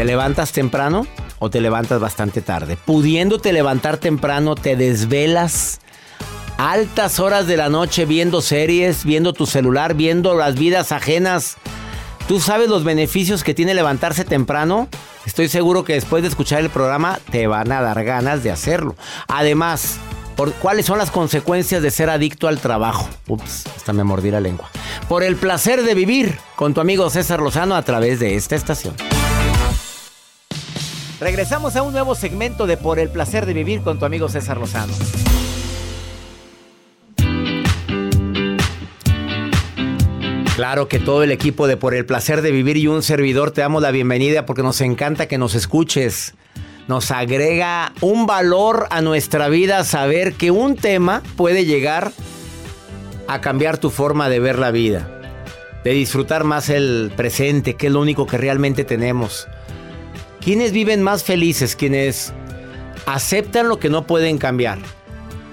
¿Te levantas temprano o te levantas bastante tarde? Pudiéndote levantar temprano, te desvelas altas horas de la noche viendo series, viendo tu celular, viendo las vidas ajenas. ¿Tú sabes los beneficios que tiene levantarse temprano? Estoy seguro que después de escuchar el programa te van a dar ganas de hacerlo. Además, ¿cuáles son las consecuencias de ser adicto al trabajo? Ups, hasta me mordí la lengua. Por el placer de vivir con tu amigo César Lozano a través de esta estación. Regresamos a un nuevo segmento de Por el placer de vivir con tu amigo César Lozano. Claro que todo el equipo de Por el placer de vivir y un servidor te damos la bienvenida porque nos encanta que nos escuches. Nos agrega un valor a nuestra vida saber que un tema puede llegar a cambiar tu forma de ver la vida, de disfrutar más el presente, que es lo único que realmente tenemos ¿Quiénes viven más felices? Quienes aceptan lo que no pueden cambiar.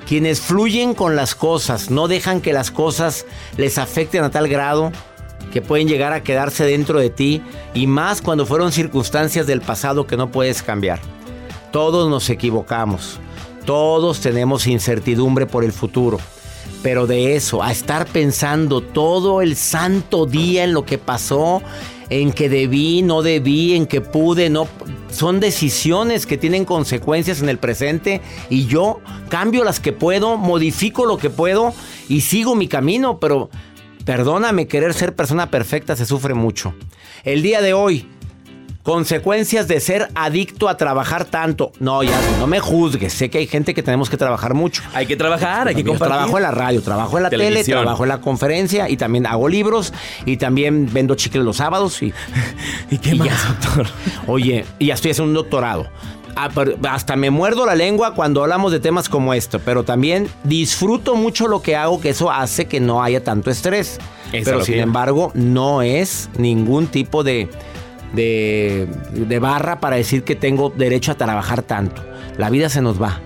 Quienes fluyen con las cosas, no dejan que las cosas les afecten a tal grado que pueden llegar a quedarse dentro de ti y más cuando fueron circunstancias del pasado que no puedes cambiar. Todos nos equivocamos, todos tenemos incertidumbre por el futuro, pero de eso, a estar pensando todo el santo día en lo que pasó, en que debí, no debí, en que pude, no. Son decisiones que tienen consecuencias en el presente y yo cambio las que puedo, modifico lo que puedo y sigo mi camino, pero perdóname, querer ser persona perfecta se sufre mucho. El día de hoy Consecuencias de ser adicto a trabajar tanto. No, ya no me juzgues. Sé que hay gente que tenemos que trabajar mucho. Hay que trabajar, hay que compartir. Trabajo en la radio, trabajo en la tele, trabajo en la conferencia y también hago libros y también vendo chicles los sábados y, ¿Y qué más, doctor? Oye, y ya estoy haciendo un doctorado. Ah, hasta me muerdo la lengua cuando hablamos de temas como esto, pero también disfruto mucho lo que hago, que eso hace que no haya tanto estrés. pero sin embargo, no es ningún tipo de de, de barra para decir que tengo derecho a trabajar tanto. La vida se nos va.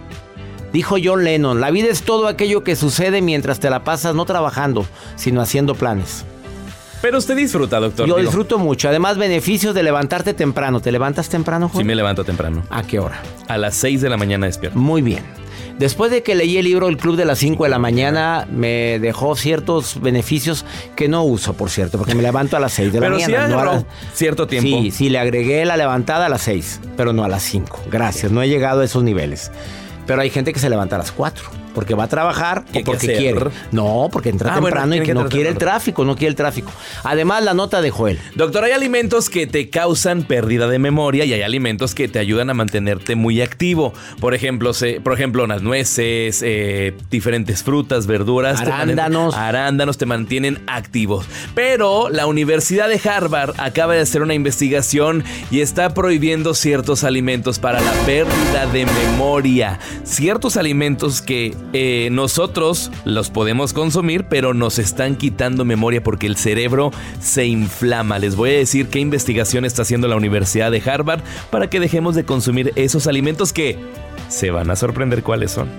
Dijo John Lennon, la vida es todo aquello que sucede mientras te la pasas no trabajando, sino haciendo planes. Pero usted disfruta, doctor. Yo disfruto mucho. Además, beneficios de levantarte temprano. ¿Te levantas temprano, Juan? Sí, me levanto temprano. ¿A qué hora? A las 6 de la mañana despierto. Muy bien. Después de que leí el libro El Club de las 5 de la mañana, me dejó ciertos beneficios que no uso, por cierto, porque me levanto a las 6 de la mañana. Pero sí cierto tiempo. Sí, sí, le agregué la levantada a las 6, pero no a las 5. Gracias, no he llegado a esos niveles. Pero hay gente que se levanta a las 4 porque va a trabajar o porque quiere. No, porque entra ah, temprano y que no quiere el tráfico, no quiere el tráfico. Además, la nota de Joel. Doctor, hay alimentos que te causan pérdida de memoria y hay alimentos que te ayudan a mantenerte muy activo. Por ejemplo, por ejemplo las nueces, eh, diferentes frutas, verduras. Arándanos. arándanos te mantienen activos. Pero la Universidad de Harvard acaba de hacer una investigación y está prohibiendo ciertos alimentos para la pérdida de memoria. Ciertos alimentos que eh, nosotros los podemos consumir, pero nos están quitando memoria porque el cerebro se inflama. Les voy a decir qué investigación está haciendo la Universidad de Harvard para que dejemos de consumir esos alimentos que se van a sorprender cuáles son.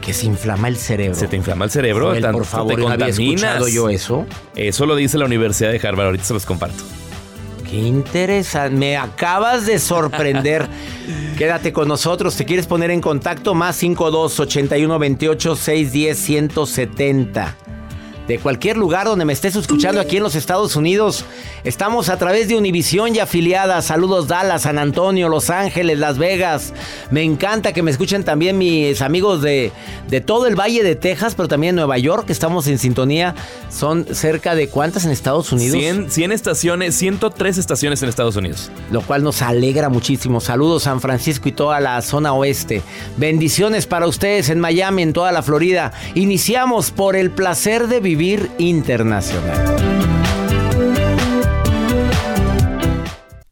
Que se inflama el cerebro. Se te inflama el cerebro, Joel, tanto por favor, te ¿no había contaminas. escuchado yo eso? Eso lo dice la Universidad de Harvard, ahorita se los comparto. Qué interesante. Me acabas de sorprender. Quédate con nosotros. ¿Te quieres poner en contacto? Más 52 81 28 610 170. De cualquier lugar donde me estés escuchando aquí en los Estados Unidos. Estamos a través de Univisión y afiliadas. Saludos Dallas, San Antonio, Los Ángeles, Las Vegas. Me encanta que me escuchen también mis amigos de, de todo el Valle de Texas, pero también Nueva York, que estamos en sintonía. Son cerca de cuántas en Estados Unidos. 100, 100 estaciones, 103 estaciones en Estados Unidos. lo cual nos alegra muchísimo. Saludos San Francisco y toda la zona oeste. Bendiciones para ustedes en Miami, en toda la Florida. Iniciamos por el placer de vivir internacional.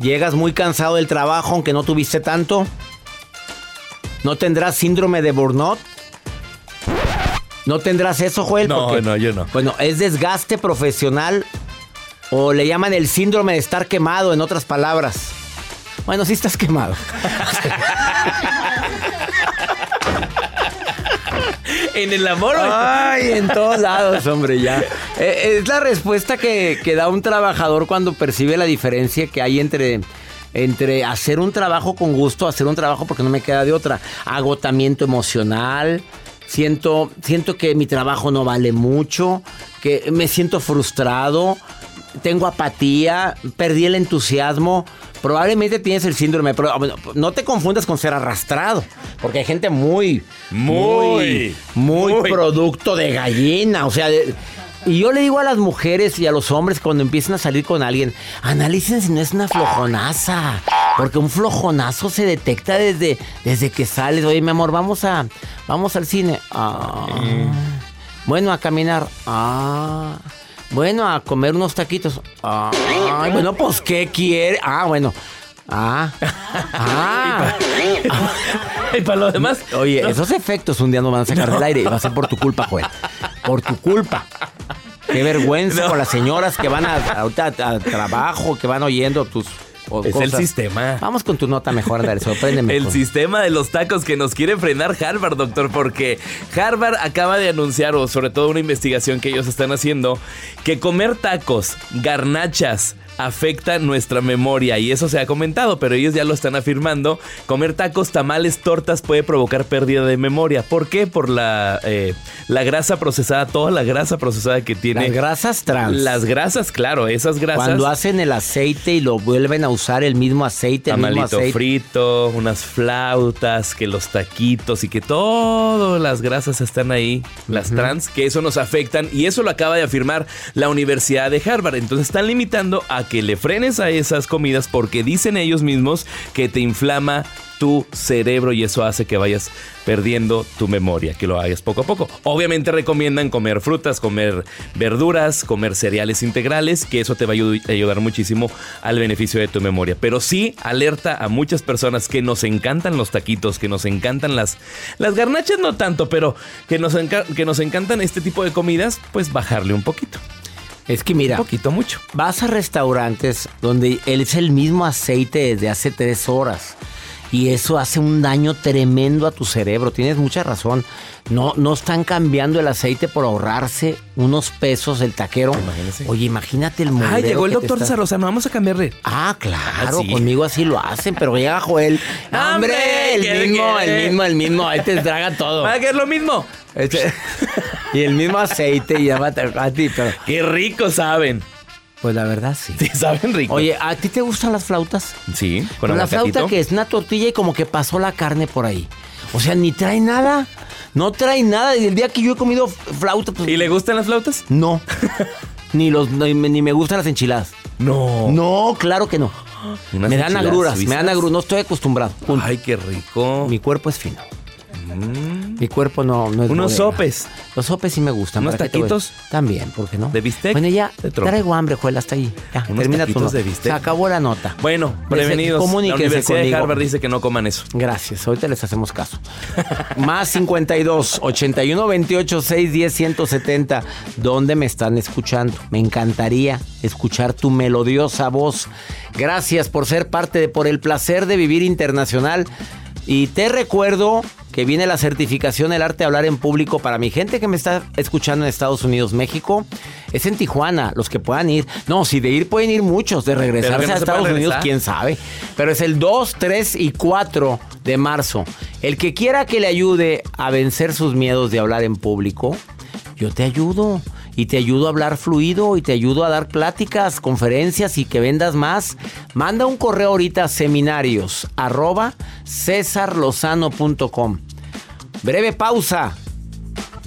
¿Llegas muy cansado del trabajo aunque no tuviste tanto? ¿No tendrás síndrome de burnout? ¿No tendrás eso, Joel? No, Porque, no, yo no. Bueno, es desgaste profesional o le llaman el síndrome de estar quemado, en otras palabras. Bueno, sí estás quemado. En el amor. Ay, en todos lados, hombre, ya. Eh, es la respuesta que, que da un trabajador cuando percibe la diferencia que hay entre, entre hacer un trabajo con gusto, hacer un trabajo porque no me queda de otra. Agotamiento emocional. Siento, siento que mi trabajo no vale mucho, que me siento frustrado, tengo apatía, perdí el entusiasmo. Probablemente tienes el síndrome, pero bueno, no te confundas con ser arrastrado, porque hay gente muy, Muy, muy, muy. producto de gallina, o sea, de- y yo le digo a las mujeres y a los hombres cuando empiezan a salir con alguien, analicen si no es una flojonaza, porque un flojonazo se detecta desde, desde que sales. Oye, mi amor, vamos a, vamos al cine. Ah. Bueno, a caminar. Ah. Bueno, a comer unos taquitos. Ah. Ay, bueno, pues, ¿qué quiere? Ah, bueno. Ah. Ah. Y para lo demás. Oye, esos efectos un día nos van a sacar del aire y va a ser por tu culpa, Joel. Por tu culpa. Qué vergüenza No. con las señoras que van a, ahorita a, a trabajo, que van oyendo tus o Es el sistema. Vamos con tu nota mejor. Sorpréndeme. El con- sistema de los tacos que nos quiere frenar Harvard, doctor, porque Harvard acaba de anunciar, o sobre todo una investigación que ellos están haciendo, que comer tacos, garnachas, afecta nuestra memoria y eso se ha comentado, pero ellos ya lo están afirmando. Comer tacos, tamales, tortas puede provocar pérdida de memoria. ¿Por qué? Por la, eh, la grasa procesada, toda la grasa procesada que tiene. Las grasas trans. Las grasas, claro, esas grasas. Cuando hacen el aceite y lo vuelven a usar el mismo aceite, el mismo aceite. frito, unas flautas, que los taquitos y que todas las grasas están ahí, las trans, que eso nos afectan y eso lo acaba de afirmar la Universidad de Harvard. Entonces están limitando a que le frenes a esas comidas porque dicen ellos mismos que te inflama tu cerebro y eso hace que vayas perdiendo tu memoria, que lo hagas poco a poco. Obviamente recomiendan comer frutas, comer verduras, comer cereales integrales, que eso te va a ayu- ayudar muchísimo al beneficio de tu memoria. Pero sí alerta a muchas personas que nos encantan los taquitos, que nos encantan las, las garnachas, no tanto, pero que nos, que nos encantan este tipo de comidas, pues bajarle un poquito. Es que mira, Un poquito mucho. vas a restaurantes donde él es el mismo aceite desde hace tres horas. Y eso hace un daño tremendo a tu cerebro. Tienes mucha razón. No, no están cambiando el aceite por ahorrarse unos pesos el taquero. Imagínese. Oye, imagínate el mugrero Ay, llegó el que doctor está- César Lozano, vamos a cambiarle. Ah, claro, Ah, sí. conmigo así lo hacen, pero llega Joel. ¡Hombre! El ¿Qué mismo, el mismo, el mismo. Ahí te traga todo. ¿Para qué es lo mismo? Este- y el mismo aceite y ya va a a ti, pero Qué rico saben. Pues la verdad sí. Sí, saben rico. Oye, ¿a ti te gustan las flautas? Sí, con la flauta que es una tortilla y como que pasó la carne por ahí. O sea, ni trae nada. No trae nada. Y el día que yo he comido flauta, pues ¿Y le gustan las flautas? no. ni los ni, me- ni me gustan las enchiladas. No. No, claro que no. Me dan agruras, me dan agruras, no estoy acostumbrado. Punto. Ay, qué rico. Mi cuerpo es fino. Mi cuerpo no, no es Unos bodega. sopes. Los sopes sí me gustan. ¿Unos taquitos? También, ¿por qué no? ¿De bistec? Bueno, ya De traigo hambre, Juel, hasta ahí. Ya, ¿Unos termina tu nota. de bistec? Se acabó la nota. Bueno, prevenidos. La Comuníquense Universidad de conmigo. Harvard dice que no coman eso. Gracias, ahorita les hacemos caso. Más 52 81 28 6 10 170. ¿Dónde me están escuchando? Me encantaría escuchar tu melodiosa voz. Gracias por ser parte de Por el placer de vivir internacional. Y te recuerdo que viene la certificación El arte de hablar en público para mi gente que me está escuchando en Estados Unidos, México. Es en Tijuana, los que puedan ir. No, si de ir pueden ir muchos, de regresarse no a Estados Unidos, regresar. quién sabe. Pero es el 2, 3 y 4 de marzo. El que quiera que le ayude a vencer sus miedos de hablar en público, yo te ayudo. Y te ayudo a hablar fluido y te ayudo a dar pláticas, conferencias y que vendas más. Manda un correo ahorita a seminarios arroba cesarlozano.com. Breve pausa.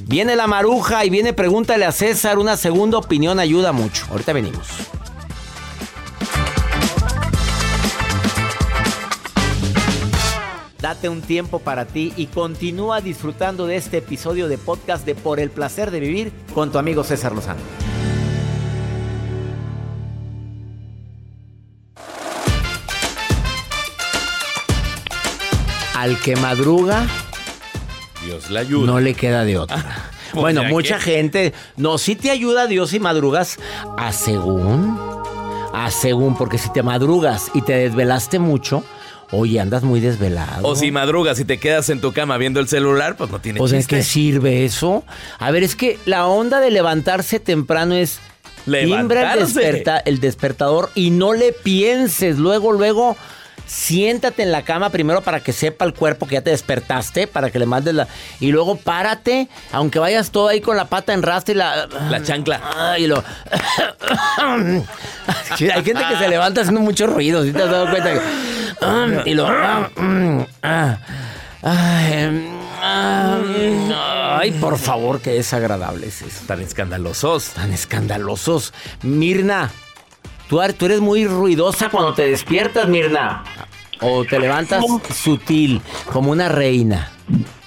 Viene la maruja y viene pregúntale a César. Una segunda opinión ayuda mucho. Ahorita venimos. Date un tiempo para ti y continúa disfrutando de este episodio de podcast de Por el placer de vivir con tu amigo César Lozano. Al que madruga Dios le ayuda. no le queda de otra. bueno, mucha que- gente, no, si te ayuda Dios si madrugas a según, a según, porque si te madrugas y te desvelaste mucho, oye, andas muy desvelado. O si madrugas y te quedas en tu cama viendo el celular, pues no tiene ¿en chiste. qué sirve eso? A ver, es que la onda de levantarse temprano es timbra el, desperta- el despertador y no le pienses. Luego, luego, siéntate en la cama primero para que sepa el cuerpo que ya te despertaste, para que le mandes la... Y luego párate, aunque vayas todo ahí con la pata en rastro y la... La chancla. Ay, lo... Hay gente que se levanta haciendo mucho ruido, ¿sí te has dado cuenta? que- Y lo... Ay, ay, por favor, qué desagradable es eso. Tan escandalosos. Tan escandalosos. Mirna, tú, tú eres muy ruidosa cuando te despiertas, Mirna. O te levantas sutil, como una reina.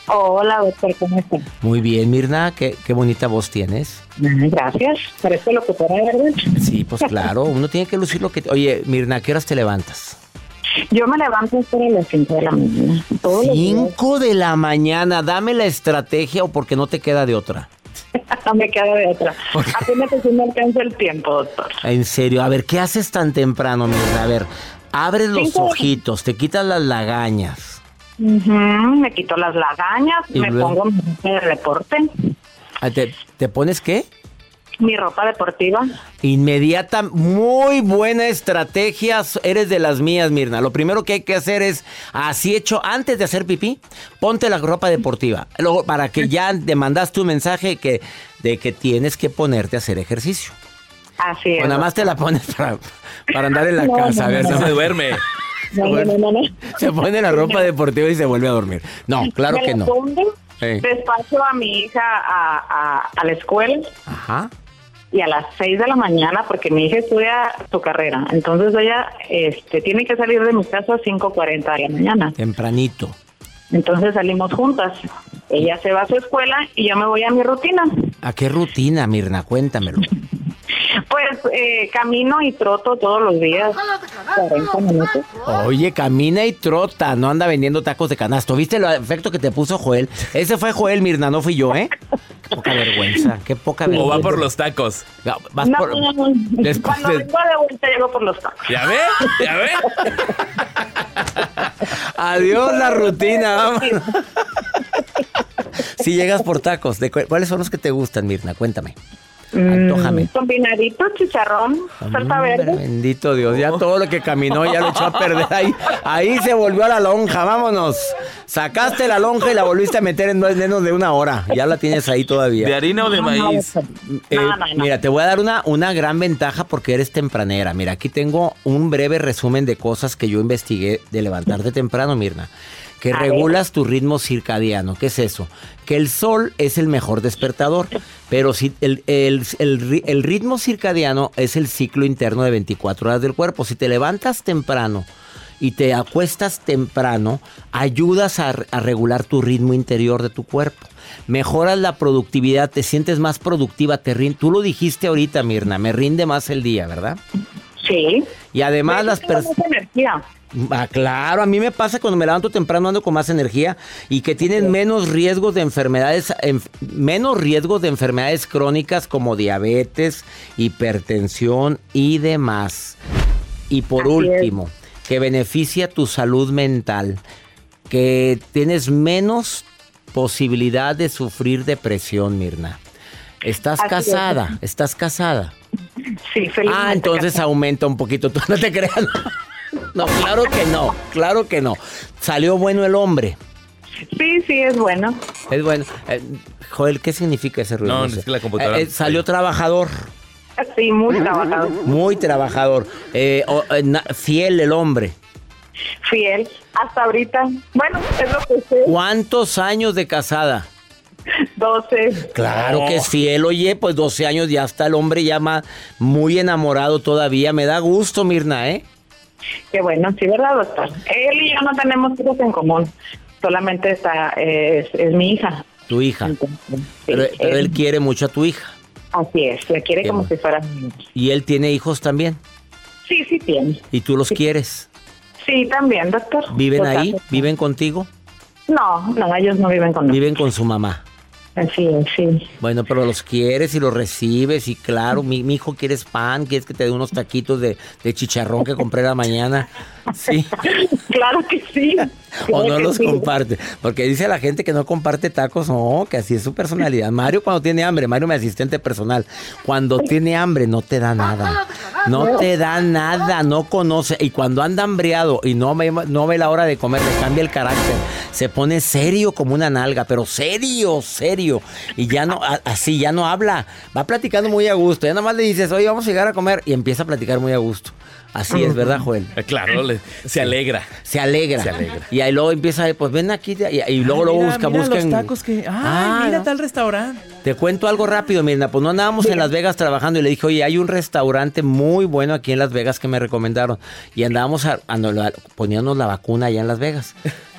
Hola, doctor, ¿cómo está? Muy bien, Mirna, qué, qué bonita voz tienes. Gracias. Parece locutora, ¿verdad? Sí, pues claro, uno tiene que lucir lo que... Oye, Mirna, ¿a qué horas te levantas? Yo me levanto para las 5 de la mañana. Todos los días. Cinco de la mañana, dame la estrategia o porque no te queda de otra. No me queda de otra. Apenas que me alcanza el tiempo, doctor. En serio, a ver, ¿qué haces tan temprano, Mirna? A ver, abres los ojitos, te quitas las lagañas. Me quito las lagañas, ¿Y me luego? pongo deporte, Ah, ¿Te, te pones qué? Mi ropa deportiva. Inmediata, muy buena estrategia. Eres de las mías, Mirna. Lo primero que hay que hacer es, así hecho, antes de hacer pipí, ponte la ropa deportiva. Luego, para que ya te mandaste un mensaje que, de que tienes que ponerte a hacer ejercicio. Así es. O nada más te la pones para, para andar en la No, casa. a ver, no, No se- se duerme. No, no, no, no, no. Se pone la ropa deportiva y se vuelve a dormir. No, claro que no. Sí. despacho a mi hija a, a, a la escuela Ajá. Y a las 6 de la mañana porque mi hija estudia su carrera. Entonces ella este, tiene que salir de mi casa a 5.40 de la mañana. Tempranito. Entonces salimos juntas. Ella se va a su escuela y yo me voy a mi rutina. ¿A qué rutina, Mirna? Cuéntamelo. Pues eh, camino y troto todos los días 40 minutos. Oye, camina y trota, no anda vendiendo tacos de canasto. ¿Viste el efecto que te puso Joel? Ese fue Joel, Mirna, no fui yo, ¿eh? Qué poca vergüenza, qué poca O vergüenza. va por los tacos. No, vas No, por- no, no. Después Cuando de- vengo de vuelta llego por los tacos. ¿Ya ve? ¿Ya ve? Adiós la rutina, vamos. si llegas por tacos, ¿de ¿cuáles son los que te gustan, Mirna? Cuéntame. Antójame. Mm, combinadito, chicharrón, salsa verde. Bendito Dios, ya todo lo que caminó ya lo echó a perder ahí. Ahí se volvió a la lonja, vámonos. Sacaste la lonja y la volviste a meter en menos de una hora. Ya la tienes ahí todavía. ¿De harina o de maíz? Eh, mira, te voy a dar una, una gran ventaja porque eres tempranera. Mira, aquí tengo un breve resumen de cosas que yo investigué de levantarte temprano, Mirna que regulas tu ritmo circadiano. ¿Qué es eso? Que el sol es el mejor despertador, pero si el, el, ritmo circadiano es el ciclo interno de 24 horas del cuerpo. Si te levantas temprano y te acuestas temprano, ayudas a, regular tu ritmo interior de tu cuerpo. Mejoras la productividad, te sientes más productiva, te tú lo dijiste ahorita, Mirna, me rinde más el día, ¿verdad? Sí. Y además las personas... Ah, claro, a mí me pasa cuando me levanto temprano ando con más energía y que tienen menos riesgos de enfermedades, menos riesgos de enfermedades crónicas como diabetes, hipertensión y demás. Y por último, que beneficia tu salud mental, que tienes menos posibilidad de sufrir depresión, Mirna. ¿Estás casada? ¿Estás casada? Sí, feliz. Ah, entonces aumenta un poquito. Tú no te creas. No, claro que no, claro que no. Salió bueno el hombre. Sí, sí, es bueno. Es bueno. Eh, Joel, ¿qué significa ese ruido? No, es que la computadora. Eh, salió trabajador. Sí, muy trabajador. Muy trabajador. Eh, fiel el hombre. Fiel, hasta ahorita. Bueno, es lo que sé. ¿Cuántos años de casada? 12. Claro que es fiel, oye, pues 12 años ya está el hombre ya muy enamorado todavía. Me da gusto, Mirna, ¿eh? Qué bueno, sí, ¿verdad, doctor? Él y yo no tenemos hijos en común, solamente está, es, mi hija. Tu hija. pero, él, quiere mucho a tu hija. Así es, le quiere como si fuera ¿Y él tiene hijos también? Sí, sí tiene. ¿Y tú los quieres? Sí, también, doctor. ¿Viven ahí? ¿Viven contigo? No, no, ellos no viven con Viven con su mamá. Sí, sí. Bueno, pero los quieres y los recibes y claro, mi, mi hijo quieres pan, quieres que te dé unos taquitos de, chicharrón que compré la mañana. Sí. claro que sí. o no los comparte. Porque dice la gente que no comparte tacos, no, que así es su personalidad. Mario cuando tiene hambre, Mario mi asistente personal, cuando tiene hambre no te da nada. No te da nada, no conoce. Y cuando anda hambriado y no, no ve la hora de comer, le cambia el carácter. Se pone serio como una nalga, pero serio, serio. Y ya no, así, ya no habla. Va platicando muy a gusto. Ya nada más le dices, oye, vamos a llegar a comer. Y empieza a platicar muy a gusto. Así es, ¿verdad, Joel? Eh, claro, se alegra. Se alegra. Se alegra. Y ahí luego empieza, pues ven aquí y, luego lo busca, mira busca. los tacos que. Ah, mira tal restaurante. Te cuento algo rápido, Mirna. Pues no andábamos en Las Vegas trabajando y le dije, oye, hay un restaurante muy bueno aquí en Las Vegas que me recomendaron. Y andábamos a, poniéndonos la vacuna allá en Las Vegas.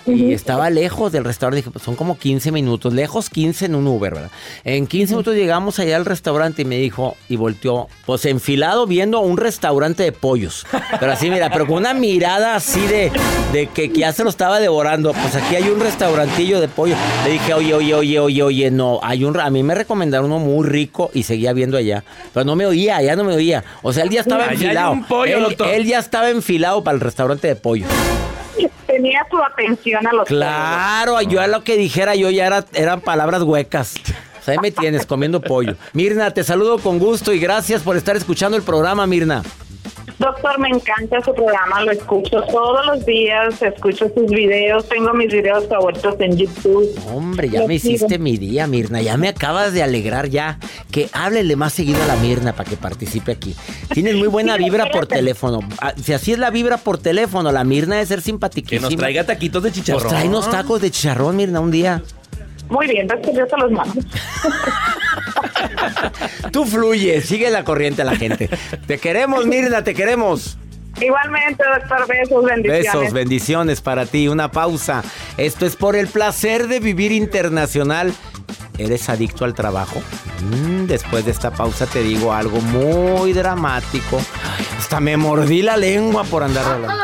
Y estaba lejos del restaurante. Dije, pues son como 15 minutos. Lejos 15 en un Uber, ¿verdad? En 15 minutos llegamos allá al restaurante y me dijo, y volteó, pues enfilado viendo un restaurante de pollos. Pero así, mira, pero con una mirada así de, de que, ya se lo estaba devorando. Pues aquí hay un restaurantillo de pollo. Le dije, oye, oye, oye, oye, oye, no. Hay un, a mí me recomendaron uno muy rico y seguía viendo allá. Pero no me oía, ya no me oía. O sea, él ya estaba enfilado. él, ya estaba enfilado para el restaurante de pollo tenía su atención a los Claro, yo a lo que dijera yo ya era, eran palabras huecas. Sea, ahí me tienes comiendo pollo. Mirna, te saludo con gusto y gracias por estar escuchando el programa, Mirna. Doctor, me encanta su programa, lo escucho todos los días, escucho sus videos, tengo mis videos favoritos en YouTube. Hombre, ya me hiciste mi día, Mirna, ya me acabas de alegrar ya. Que háblele más seguido a la Mirna para que participe aquí. Tienes muy buena vibra por teléfono. Ah, si así es la vibra por teléfono, la Mirna debe ser simpaticísima. Que nos traiga taquitos de chicharrón. Pues trae unos tacos de chicharrón, Mirna, un día. Muy bien, después yo se los mando. Tú fluye, sigue la corriente a la gente. Te queremos, Mirna, te queremos. Igualmente, doctor, besos, bendiciones. Besos, bendiciones para ti. Una pausa. Esto es por el placer de vivir internacional. ¿Eres adicto al trabajo? Mm, después de esta pausa te digo algo muy dramático. Hasta me mordí la lengua por andar hablando.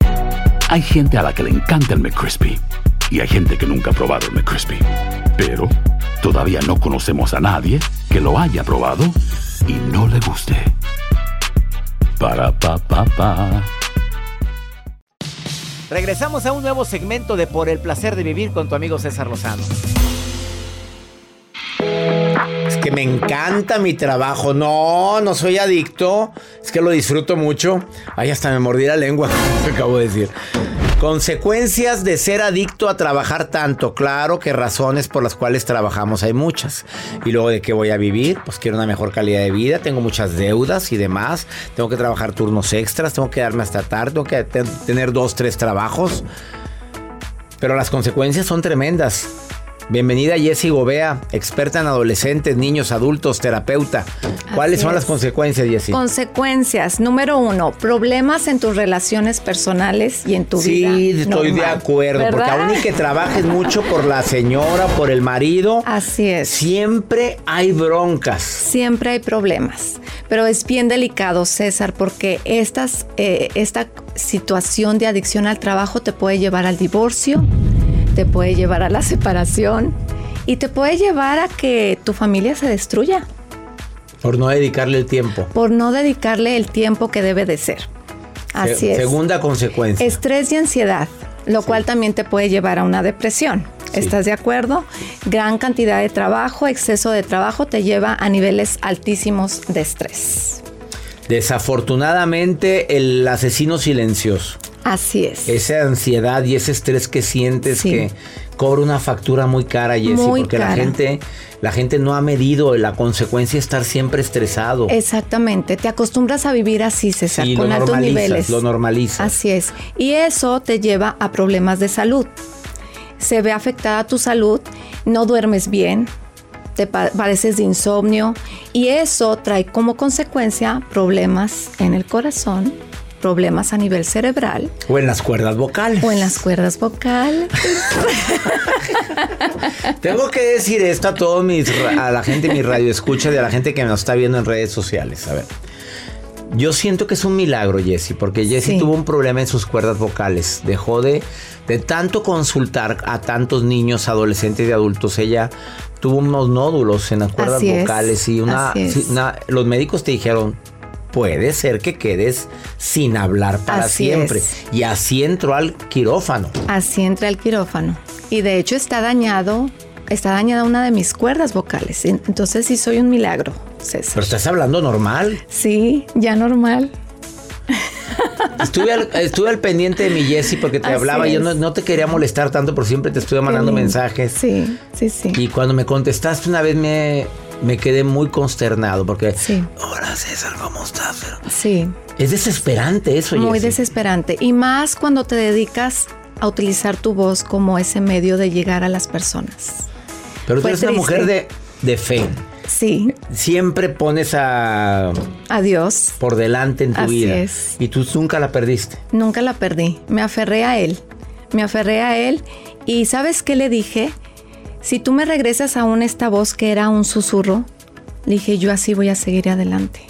Hay gente a la que le encanta el McCrispy y hay gente que nunca ha probado el McCrispy. Pero todavía no conocemos a nadie que lo haya probado y no le guste. Para pa pa pa. Regresamos a un nuevo segmento de Por el placer de vivir con tu amigo César Lozano. Que me encanta mi trabajo. No, no soy adicto. Es que lo disfruto mucho. Ay, hasta me mordí la lengua, como acabo de decir. Consecuencias de ser adicto a trabajar tanto. Claro que razones por las cuales trabajamos hay muchas. Y luego de qué voy a vivir, pues quiero una mejor calidad de vida, tengo muchas deudas y demás. Tengo que trabajar turnos extras, tengo que darme hasta tarde, tengo que te- tener dos, tres trabajos. Pero las consecuencias son tremendas. Bienvenida Jessie Gobea, experta en adolescentes, niños, adultos, terapeuta. ¿Cuáles Así son es. las consecuencias, Jessie? Consecuencias. Número uno, problemas en tus relaciones personales y en tu Sí, vida. estoy de acuerdo, porque aún y que trabajes mucho por la señora, por el marido, Así es. siempre hay broncas. Siempre hay problemas, pero es bien delicado, César, porque estas, eh, esta situación de adicción al trabajo te puede llevar al divorcio, te puede llevar a la separación y te puede llevar a que tu familia se destruya Por no dedicarle el tiempo. por no dedicarle el tiempo que debe de ser. Así Se- es. Segunda consecuencia. Estrés y ansiedad, lo cual también te puede llevar a una depresión. ¿Estás de acuerdo? Gran cantidad de trabajo, exceso de trabajo te lleva a niveles altísimos de estrés. Desafortunadamente, el asesino silencioso. Así es. Esa ansiedad y ese estrés que sientes Sí. que cobra una factura muy cara, Jessie, Muy porque la gente, la gente no ha medido la consecuencia de estar siempre estresado. Exactamente, te acostumbras a vivir así, César, Sí, con lo altos niveles. lo normalizas. Así es. Y eso te lleva a problemas de salud. Se ve afectada tu salud, no duermes bien, te pa- padeces de insomnio y eso trae como consecuencia problemas en el corazón, problemas a nivel cerebral O en las cuerdas vocales. o en las cuerdas vocales. Tengo que decir esto a todos mis a la gente de mi radio escucha y a la gente que nos está viendo en redes sociales. A ver. Yo siento que es un milagro, Jessie, porque Jessie Sí. tuvo un problema en sus cuerdas vocales. Dejó de, de tanto consultar a tantos niños, adolescentes y adultos. Ella tuvo unos nódulos en las cuerdas Así es, vocales y una- los médicos te dijeron, puede ser que quedes sin hablar para Así siempre. es. Y así entró al quirófano. Así entra el quirófano. Y de hecho está dañado, está dañada una de mis cuerdas vocales. En- Entonces sí soy un milagro, César. Pero estás hablando normal. Sí, ya normal. Estuve al, estuve al pendiente de mi Jessie porque te Así hablaba. Yo es. no, no te quería molestar tanto, pero siempre te estuve mandando mensajes. Sí, sí, sí. Y cuando me contestaste una vez me, me quedé muy consternado porque. Sí. Hola César, ¿cómo estás? Sí, es desesperante eso, muy Jessie. desesperante. Y más cuando te dedicas a utilizar tu voz como ese medio de llegar a las personas. Pero tú eres una mujer de, de fe. Sí, Siempre pones a adiós. por delante en tu Así vida. es. Y tú nunca la perdiste. Nunca la perdí. Me aferré a él. Me aferré a él. Y ¿sabes qué le dije? Si tú me regresas aún esta voz que era un susurro, dije, yo así voy a seguir adelante.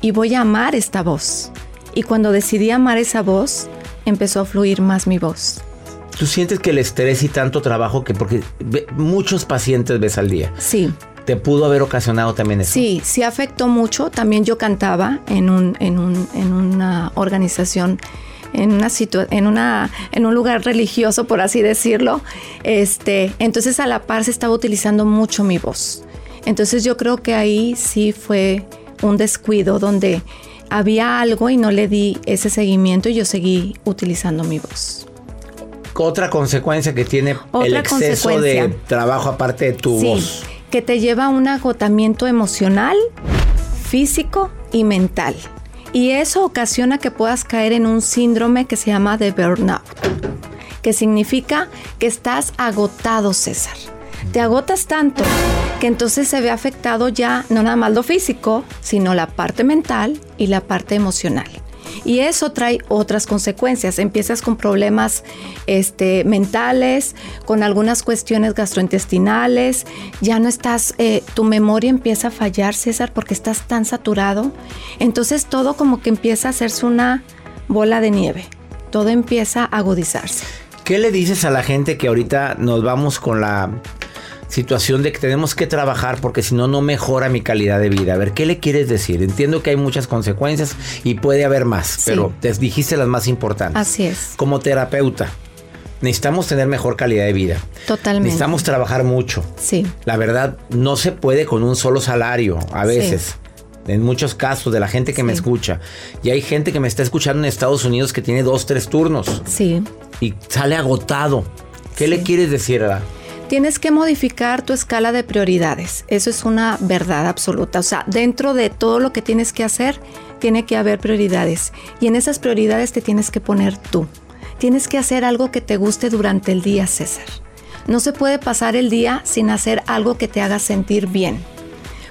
Y voy a amar esta voz. Y cuando decidí amar esa voz, empezó a fluir más mi voz. Tú sientes que el estrés y tanto trabajo que porque muchos pacientes ves al día. Sí, Te pudo haber ocasionado también eso. sí, sí afectó mucho. También yo cantaba en, un, en, un, en una organización, en, una situa- en, una, en un lugar religioso, por así decirlo. Este, entonces a la par se estaba utilizando mucho mi voz. Entonces yo creo que ahí sí fue un descuido donde había algo y no le di ese seguimiento y yo seguí utilizando mi voz. Otra consecuencia que tiene el exceso de trabajo aparte de tu Sí, voz. que te lleva a un agotamiento emocional, físico y mental. Y eso ocasiona que puedas caer en un síndrome que se llama de burnout, que significa que estás agotado, César. Te agotas tanto que entonces se ve afectado ya no nada más lo físico, sino la parte mental y la parte emocional. Y eso trae otras consecuencias. Empiezas con problemas este, mentales, con algunas cuestiones gastrointestinales. Ya no estás, eh, tu memoria empieza a fallar, César, porque estás tan saturado. Entonces todo como que empieza a hacerse una bola de nieve. Todo empieza a agudizarse. ¿Qué le dices a la gente que ahorita nos vamos con la situación de que tenemos que trabajar porque si no, no mejora mi calidad de vida. A ver, ¿qué le quieres decir? Entiendo que hay muchas consecuencias y puede haber más, pero te dijiste las más importantes. Así es. Como terapeuta, necesitamos tener mejor calidad de vida. Totalmente. Necesitamos trabajar mucho. Sí. La verdad, no se puede con un solo salario a veces. En muchos casos de la gente que me escucha. Y hay gente que me está escuchando en Estados Unidos que tiene dos, tres turnos. Sí. Y sale agotado. ¿Qué le quieres decir a Tienes que modificar tu escala de prioridades. Eso es una verdad absoluta. O sea, dentro de todo lo que tienes que hacer, tiene que haber prioridades. Y en esas prioridades te tienes que poner tú. Tienes que hacer algo que te guste durante el día, César. No se puede pasar el día sin hacer algo que te haga sentir bien.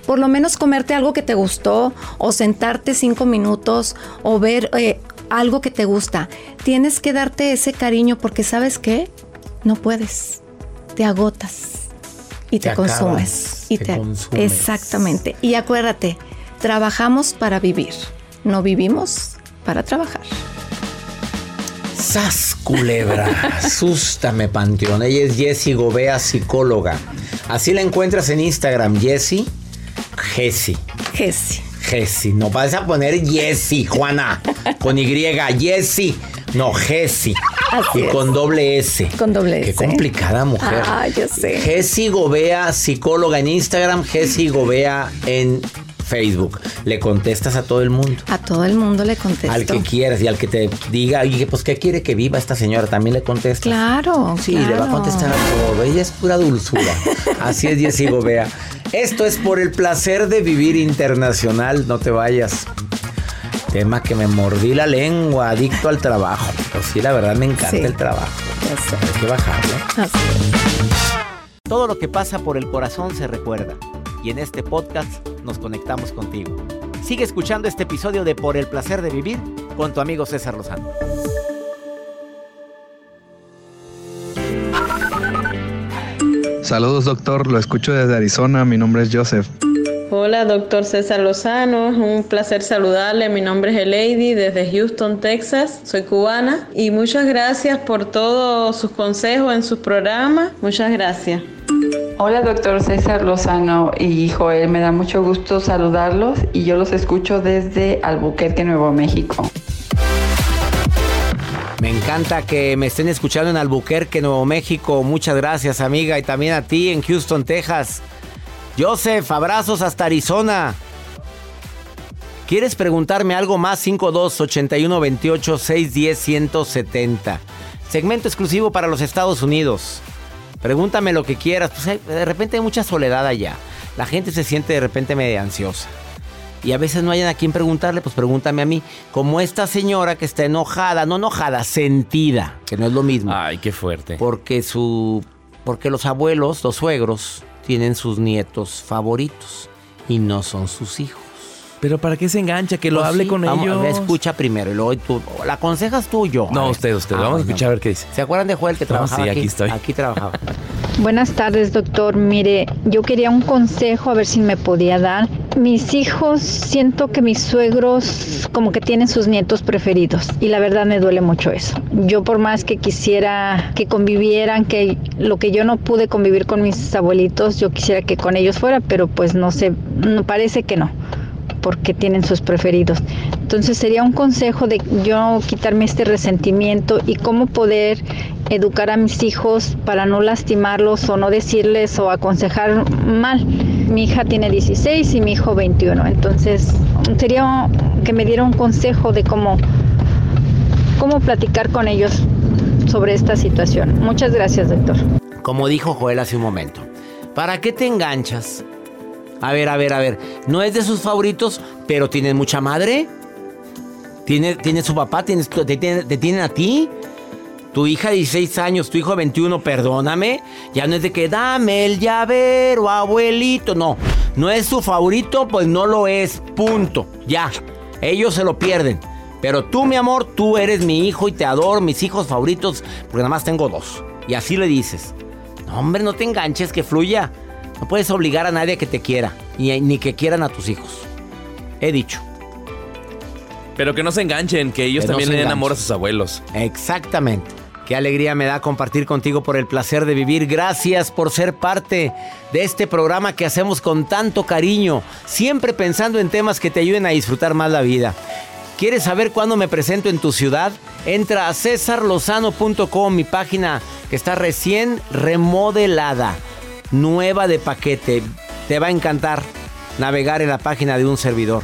Por lo menos comerte algo que te gustó o sentarte cinco minutos o ver eh, algo que te gusta. Tienes que darte ese cariño porque sabes qué? No puedes te agotas y te, consumes. y te, Exactamente. Y acuérdate, trabajamos para vivir, no vivimos para trabajar. Sas culebra, asústame panteón. Ella es Jessie Gobea, psicóloga. Así la encuentras en Instagram, Jessie Jessie. Jessie. Jessie. No vas a poner Jessie, Juana. Con Y, Jessie. No, Jessie. Y con doble S. Con doble S. Qué complicada mujer. Ah, yo sé. Jessie Gobea, psicóloga en Instagram, Jessie Gobea en Facebook. Le contestas a todo el mundo. A todo el mundo le contesto. Al que quieras y al que te diga, oye, pues ¿qué quiere que viva esta señora? También le contestas. Claro. Sí, le va a contestar a todo. Ella es pura dulzura. Así es, Jessie Gobea. Esto es por el placer de vivir internacional. No te vayas. Tema que me mordí la lengua, adicto al trabajo. Sí, la verdad me encanta el trabajo. Hay que bajarlo. Todo lo que pasa por el corazón se recuerda. Y en este podcast nos conectamos contigo. Sigue escuchando este episodio de Por el placer de vivir con tu amigo César Lozano. Saludos doctor, lo escucho desde Arizona, mi nombre es Joseph. Hola, doctor César Lozano. Es un placer saludarle. Mi nombre es Elady desde Houston, Texas. Soy cubana y muchas gracias por todos sus consejos en sus programas. Muchas gracias. Hola, doctor César Lozano y Joel. Me da mucho gusto saludarlos y yo los escucho desde Albuquerque, Nuevo México. Me encanta que me estén escuchando en Albuquerque, Nuevo México. Muchas gracias, amiga. Y también a ti en Houston, Texas. Joseph, abrazos hasta Arizona. ¿Quieres preguntarme algo más? 52 81 28 610 170. Segmento exclusivo para los Estados Unidos. Pregúntame lo que quieras. Pues de repente hay mucha soledad allá. La gente se siente de repente medio ansiosa. Y a veces no hay a quien preguntarle, pues pregúntame a mí. Como esta señora que está enojada, no enojada, sentida, que no es lo mismo. Ay, qué fuerte. Porque su. Porque los abuelos, los suegros, tienen sus nietos favoritos y no son sus hijos. Pero ¿para qué se engancha? Que lo pues hable con ellos. Escucha primero y luego tú. ¿La aconsejas tú o yo? No, usted, usted. Ah, Vamos a escuchar a ver qué dice. ¿Se acuerdan de Joel que trabajaba sí, aquí? aquí estoy. Aquí trabajaba. Buenas tardes, doctor. Mire, yo quería un consejo a ver si me podía dar. Mis hijos, siento que mis suegros como que tienen sus nietos preferidos y la verdad me duele mucho eso. Yo por más que quisiera que convivieran, que lo que yo no pude convivir con mis abuelitos, yo quisiera que con ellos fuera, pero pues no sé, no parece que no porque tienen sus preferidos. Entonces sería un consejo de yo quitarme este resentimiento y cómo poder educar a mis hijos para no lastimarlos o no decirles o aconsejar mal. Mi hija tiene 16 y mi hijo 21. Entonces sería que me diera un consejo de cómo, cómo platicar con ellos sobre esta situación. Muchas gracias, doctor. Como dijo Joel hace un momento, ¿para qué te enganchas? A ver, a ver, a ver. No es de sus favoritos, pero tienen mucha madre. Tiene, tiene su papá, tienes, te, tiene- te tienen a ti. Tu hija de 16 años, tu hijo de 21, perdóname. Ya no es de que dame el llavero, abuelito. No, no es su favorito, pues no lo es. Punto. Ya. Ellos se lo pierden. Pero tú, mi amor, tú eres mi hijo y te adoro, mis hijos favoritos, porque nada más tengo dos. Y así le dices. No, hombre, no te enganches, que fluya. No puedes obligar a nadie a que te quiera, ni, ni que quieran a tus hijos. He dicho. Pero que no se enganchen, que ellos Que también le den amor a sus abuelos. Exactamente. Qué alegría me da compartir contigo por el placer de vivir. Gracias por ser parte de este programa que hacemos con tanto cariño, siempre pensando en temas que te ayuden a disfrutar más la vida. ¿Quieres saber cuándo me presento en tu ciudad? Entra a cesarlozano.com, mi página que está recién remodelada, nueva de paquete. Te va a encantar navegar en la página de un servidor.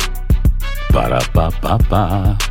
Para, pa, pa, pa.